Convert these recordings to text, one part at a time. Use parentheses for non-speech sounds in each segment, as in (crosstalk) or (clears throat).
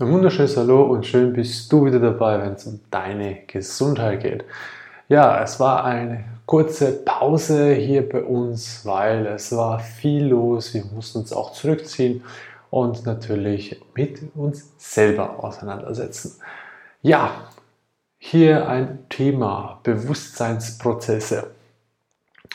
Ein wunderschönes Hallo und schön bist du wieder dabei, wenn es um deine Gesundheit geht. Ja, es war eine kurze Pause hier bei uns, weil es war viel los. Wir mussten uns auch zurückziehen und natürlich mit uns selber auseinandersetzen. Ja, hier ein Thema Bewusstseinsprozesse.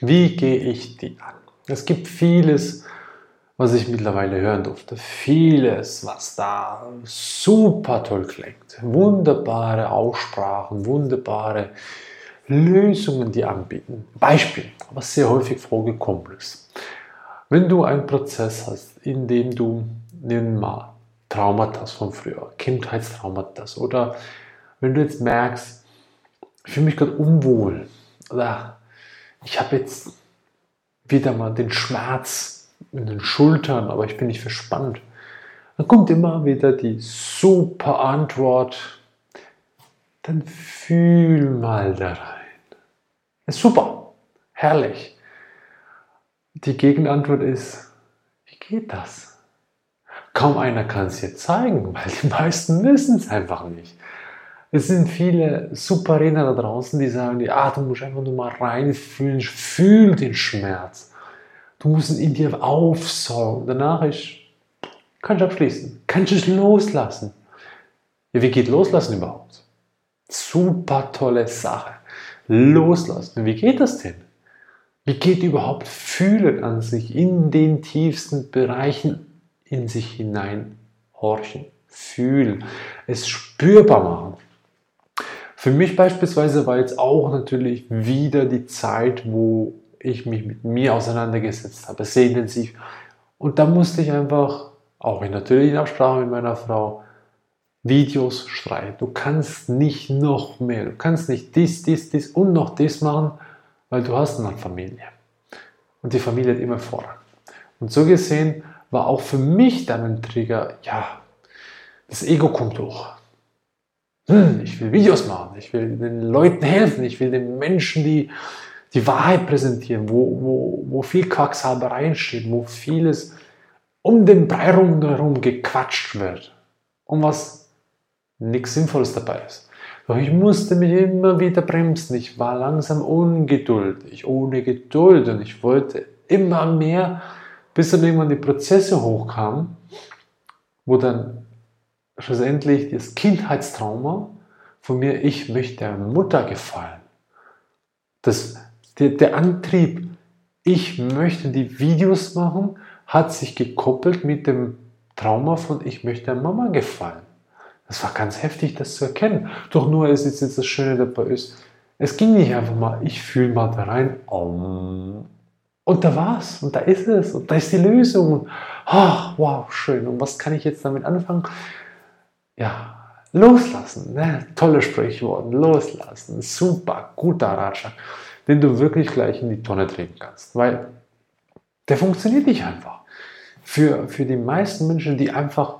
Wie gehe ich die an? Es gibt vieles, was ich mittlerweile hören durfte. Vieles, was da super toll klingt. Wunderbare Aussprachen, wunderbare Lösungen, die anbieten. Beispiel, was sehr häufig vorgekommen ist. Wenn du einen Prozess hast, in dem du, nehmen mal Traumata von früher, Kindheitstraumata oder wenn du jetzt merkst, ich fühle mich gerade unwohl oder ich habe jetzt wieder mal den Schmerz in den Schultern, aber ich bin nicht verspannt. Dann kommt immer wieder die super Antwort. Dann fühl mal da rein. Ist super, herrlich. Die Gegenantwort ist, wie geht das? Kaum einer kann es dir zeigen, weil die meisten wissen es einfach nicht. Es sind viele super Redner da draußen, die sagen, ah, du musst einfach nur mal reinfühlen, fühl den Schmerz. Du musst ihn in dir aufsaugen. Danach ist, kannst du abschließen. Kannst du es loslassen. Ja, wie geht Loslassen überhaupt? Super tolle Sache. Loslassen. Wie geht das denn? Wie geht überhaupt Fühlen an sich in den tiefsten Bereichen in sich hinein horchen, fühlen, es spürbar machen? Für mich beispielsweise war jetzt auch natürlich wieder die Zeit, wo ich mich mit mir auseinandergesetzt habe, sehr intensiv. Und da musste ich einfach, auch in natürlichen Absprache mit meiner Frau, Videos schreiben. Du kannst nicht noch mehr, du kannst nicht dies, dies, dies und noch dies machen, weil du hast eine Familie. Und die Familie hat immer Vorrang. Und so gesehen war auch für mich dann ein Trigger, ja, das Ego kommt hoch. Hm, ich will Videos machen, ich will den Leuten helfen, ich will den Menschen, die die Wahrheit präsentieren, wo, wo, wo viel Quacksalberei entsteht, wo vieles um den Brei herum gequatscht wird und was nichts Sinnvolles dabei ist. Doch ich musste mich immer wieder bremsen. Ich war langsam ungeduldig, ohne Geduld und ich wollte immer mehr, bis dann irgendwann die Prozesse hochkamen, wo dann schlussendlich das Kindheitstrauma von mir, ich möchte der Mutter gefallen. Das der, der Antrieb, ich möchte die Videos machen, hat sich gekoppelt mit dem Trauma von ich möchte der Mama gefallen. Das war ganz heftig, das zu erkennen. Doch nur ist jetzt, das Schöne dabei ist, es ging nicht einfach mal, ich fühle mal da rein, um, und da war's, und da ist es, und da ist die Lösung. Und, oh, wow, schön. Und was kann ich jetzt damit anfangen? Ja, loslassen. Ne? Tolle Sprichworte, loslassen. Super, guter Ratschlag den du wirklich gleich in die Tonne treten kannst. Weil der funktioniert nicht einfach. Für, für die meisten Menschen, die einfach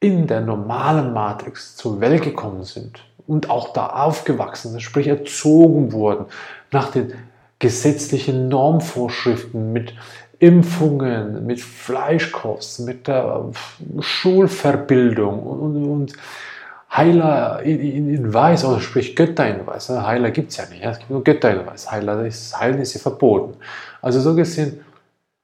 in der normalen Matrix zur Welt gekommen sind und auch da aufgewachsen sind, sprich erzogen wurden nach den gesetzlichen Normvorschriften mit Impfungen, mit Fleischkost, mit der Schulverbildung und, und, und Heiler in, in, in Weiß, oder sprich Götter in Weiß. Heiler gibt es ja nicht, es gibt nur Götter in Weiß. Heiler ist, Heilen ist ja verboten. Also so gesehen,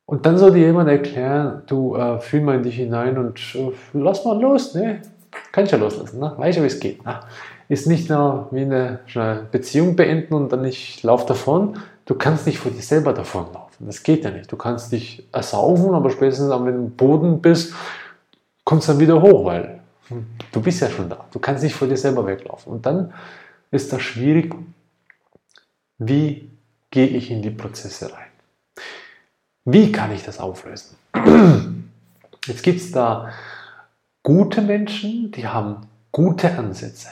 und dann soll dir jemand erklären, du äh, fühl mal in dich hinein und äh, lass mal los, ne? Kannst ja loslassen, ne? Weißt du, wie es geht. Ne? Ist nicht nur wie eine, eine Beziehung beenden und dann nicht lauf davon. Du kannst nicht vor dir selber davonlaufen. Das geht ja nicht. Du kannst dich ersaufen, aber spätestens, am Boden bist, kommst du dann wieder hoch, weil Du bist ja schon da. Du kannst nicht vor dir selber weglaufen. Und dann ist das schwierig, wie gehe ich in die Prozesse rein? Wie kann ich das auflösen? (clears throat) Jetzt gibt es da gute Menschen, die haben gute Ansätze.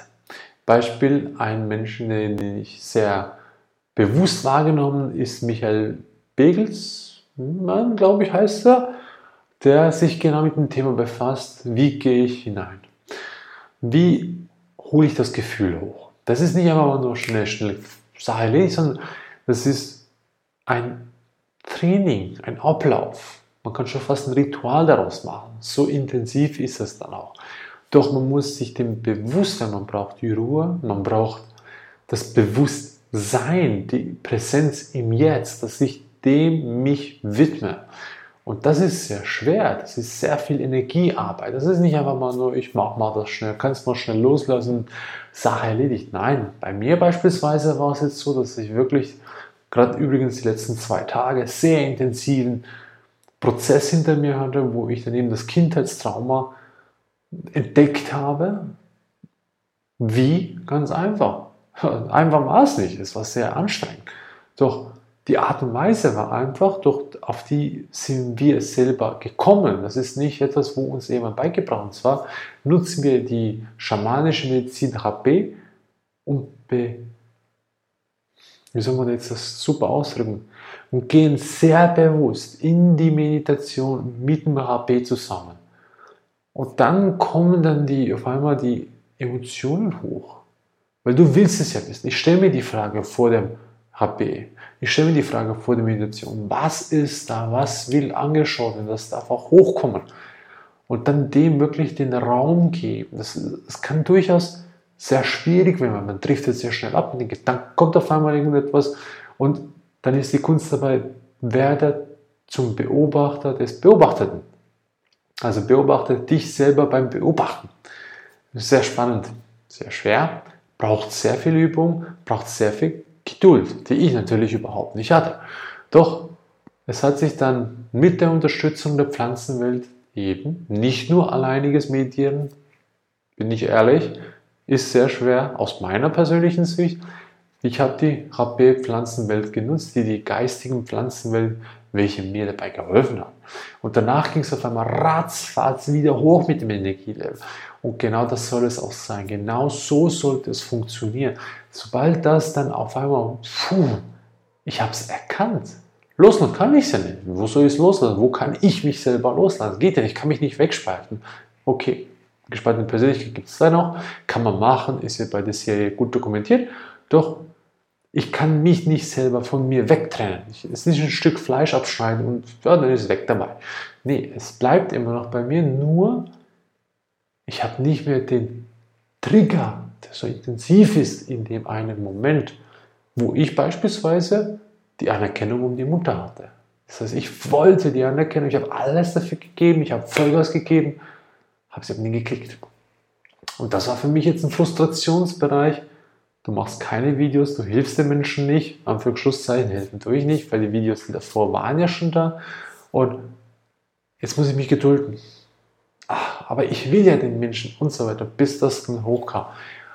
Beispiel ein Menschen, den ich sehr bewusst wahrgenommen ist Michael Begels, glaube ich heißt er der sich genau mit dem Thema befasst, wie gehe ich hinein? Wie hole ich das Gefühl hoch? Das ist nicht einfach nur schnell, schnell Sache sondern das ist ein Training, ein Ablauf. Man kann schon fast ein Ritual daraus machen. So intensiv ist es dann auch. Doch man muss sich dem bewusst sein, man braucht die Ruhe, man braucht das Bewusstsein, die Präsenz im Jetzt, dass ich dem mich widme. Und das ist sehr schwer, das ist sehr viel Energiearbeit. Das ist nicht einfach mal nur, ich mach mal das schnell, kannst mal schnell loslassen, Sache erledigt. Nein, bei mir beispielsweise war es jetzt so, dass ich wirklich, gerade übrigens die letzten zwei Tage, sehr intensiven Prozess hinter mir hatte, wo ich dann eben das Kindheitstrauma entdeckt habe. Wie? Ganz einfach. (laughs) Einfach war es nicht, es war sehr anstrengend. Doch die Art und Weise war einfach, doch auf die sind wir selber gekommen. Das ist nicht etwas, wo uns jemand beigebracht hat. Und zwar nutzen wir die schamanische Medizin Rapé und be, wie soll man jetzt das super ausdrücken, und gehen sehr bewusst in die Meditation mit dem Rapé zusammen. Und dann kommen dann die, auf einmal die Emotionen hoch. Weil du willst es ja wissen. Ich stelle mir die Frage vor dem HP. Ich stelle mir die Frage vor der Meditation, was ist da, was will angeschaut werden, das darf auch hochkommen. Und dann dem wirklich den Raum geben. Das, das kann durchaus sehr schwierig werden, man trifft jetzt sehr schnell ab und den Gedanken kommt auf einmal irgendetwas und dann ist die Kunst dabei, werde zum Beobachter des Beobachteten. Also beobachte dich selber beim Beobachten. Sehr spannend, sehr schwer, braucht sehr viel Übung, braucht sehr viel Geduld, die ich natürlich überhaupt nicht hatte. Doch es hat sich dann mit der Unterstützung der Pflanzenwelt eben nicht nur alleiniges Meditieren, bin ich ehrlich, ist sehr schwer aus meiner persönlichen Sicht. Ich habe die Rapé-Pflanzenwelt genutzt, die die geistigen Pflanzenwelt, welche mir dabei geholfen hat. Und danach ging es auf einmal ratzfatz wieder hoch mit dem Energielevel. Und genau das soll es auch sein. Genau so sollte es funktionieren. Sobald das dann auf einmal, puh, ich habe es erkannt. Loslassen kann ich es ja nicht. Wo soll ich es loslassen? Wo kann ich mich selber loslassen? Geht ja nicht, ich kann mich nicht wegspalten. Okay, gespaltene Persönlichkeit gibt es da noch, kann man machen, ist ja bei der Serie gut dokumentiert. Doch ich kann mich nicht selber von mir wegtrennen. Es ist nicht ein Stück Fleisch abschneiden und ja, dann ist es weg dabei. Nee, es bleibt immer noch bei mir, nur ich habe nicht mehr den Trigger, der so intensiv ist in dem einen Moment, wo ich beispielsweise die Anerkennung um die Mutter hatte. Das heißt, ich wollte die Anerkennung, ich habe alles dafür gegeben, ich habe Vollgas gegeben, habe sie aber nie gekriegt. Und das war für mich jetzt ein Frustrationsbereich. Du machst keine Videos, du hilfst den Menschen nicht. Anführungszeichen helfen tue ich nicht, weil die Videos, die davor waren ja schon da. Und jetzt muss ich mich gedulden ach, aber ich will ja den Menschen und so weiter, bis das dann hochkam.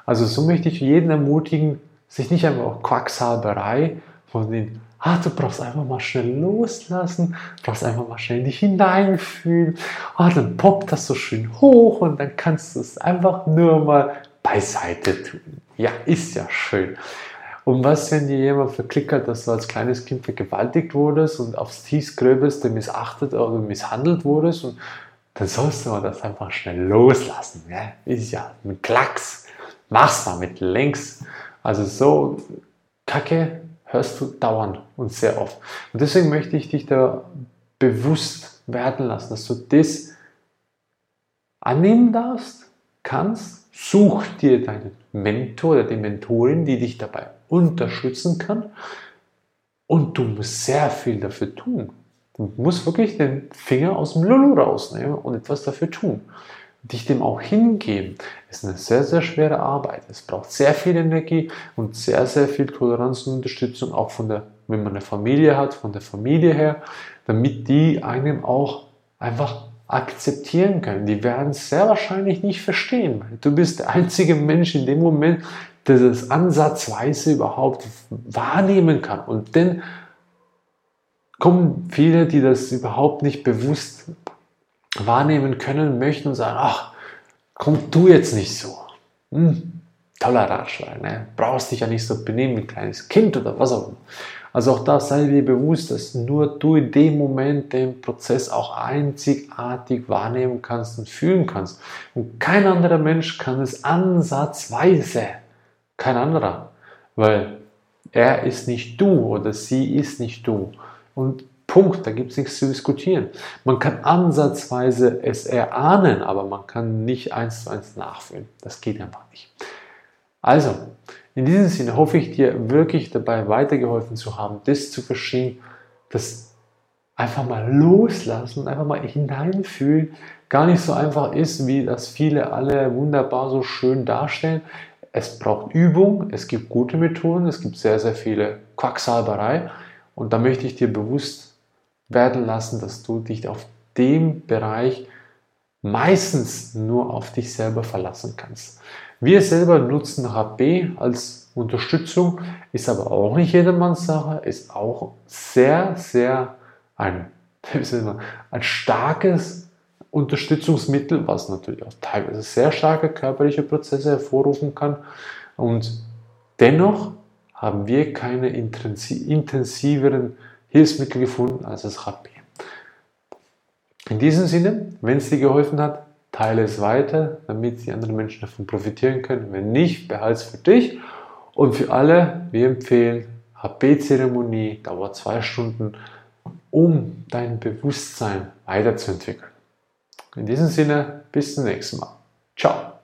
Also so möchte ich jeden ermutigen, sich nicht einfach auf Quacksalberei von den, ah, du brauchst einfach mal schnell loslassen, brauchst einfach mal schnell dich hineinfühlen, ah, dann poppt das so schön hoch und dann kannst du es einfach nur mal beiseite tun. Ja, ist ja schön. Und was, wenn dir jemand verklickert, dass du als kleines Kind vergewaltigt wurdest und aufs tiefstgröbeste missachtet oder misshandelt wurdest und dann sollst du das einfach schnell loslassen. Ja? Ist ja ein Klacks. Mach's mal mit links. Also so Kacke hörst du dauernd und sehr oft. Und deswegen möchte ich dich da bewusst werden lassen, dass du das annehmen darfst, kannst. Such dir deinen Mentor oder die Mentorin, die dich dabei unterstützen kann. Und du musst sehr viel dafür tun. Du musst wirklich den Finger aus dem Lulu rausnehmen und etwas dafür tun. Dich dem auch hingeben, ist eine sehr, sehr schwere Arbeit. Es braucht sehr viel Energie und sehr, sehr viel Toleranz und Unterstützung, auch von der, wenn man eine Familie hat, von der Familie her, damit die einem auch einfach akzeptieren können. Die werden es sehr wahrscheinlich nicht verstehen, weil du bist der einzige Mensch in dem Moment, der das ansatzweise überhaupt wahrnehmen kann. Und dann kommen viele, die das überhaupt nicht bewusst wahrnehmen können, möchten und sagen, ach, komm du jetzt nicht so. Hm, toller Ratschlag, ne? brauchst dich ja nicht so benehmen wie ein kleines Kind oder was auch immer. Also auch da sei dir bewusst, dass nur du in dem Moment den Prozess auch einzigartig wahrnehmen kannst und fühlen kannst. Und kein anderer Mensch kann es ansatzweise. Kein anderer. Weil er ist nicht du oder sie ist nicht du. Und Punkt, da gibt es nichts zu diskutieren. Man kann ansatzweise es erahnen, aber man kann nicht eins zu eins nachfühlen. Das geht einfach nicht. Also, in diesem Sinne hoffe ich dir wirklich dabei weitergeholfen zu haben, das zu verstehen, das einfach mal loslassen, einfach mal hineinfühlen, gar nicht so einfach ist, wie das viele alle wunderbar so schön darstellen. Es braucht Übung, es gibt gute Methoden, es gibt sehr, sehr viele Quacksalberei und da möchte ich dir bewusst werden lassen, dass du dich auf dem Bereich meistens nur auf dich selber verlassen kannst. Wir selber nutzen HP als Unterstützung, ist aber auch nicht jedermanns Sache, ist auch sehr, sehr ein, (laughs) ein starkes Unterstützungsmittel, was natürlich auch teilweise sehr starke körperliche Prozesse hervorrufen kann. Und dennoch haben wir keine intensiveren Hilfsmittel gefunden als das HP. In diesem Sinne, wenn es dir geholfen hat, teile es weiter, damit die anderen Menschen davon profitieren können. Wenn nicht, behalte es für dich. Und für alle, wir empfehlen HP-Zeremonie, dauert zwei Stunden, um dein Bewusstsein weiterzuentwickeln. In diesem Sinne, bis zum nächsten Mal. Ciao.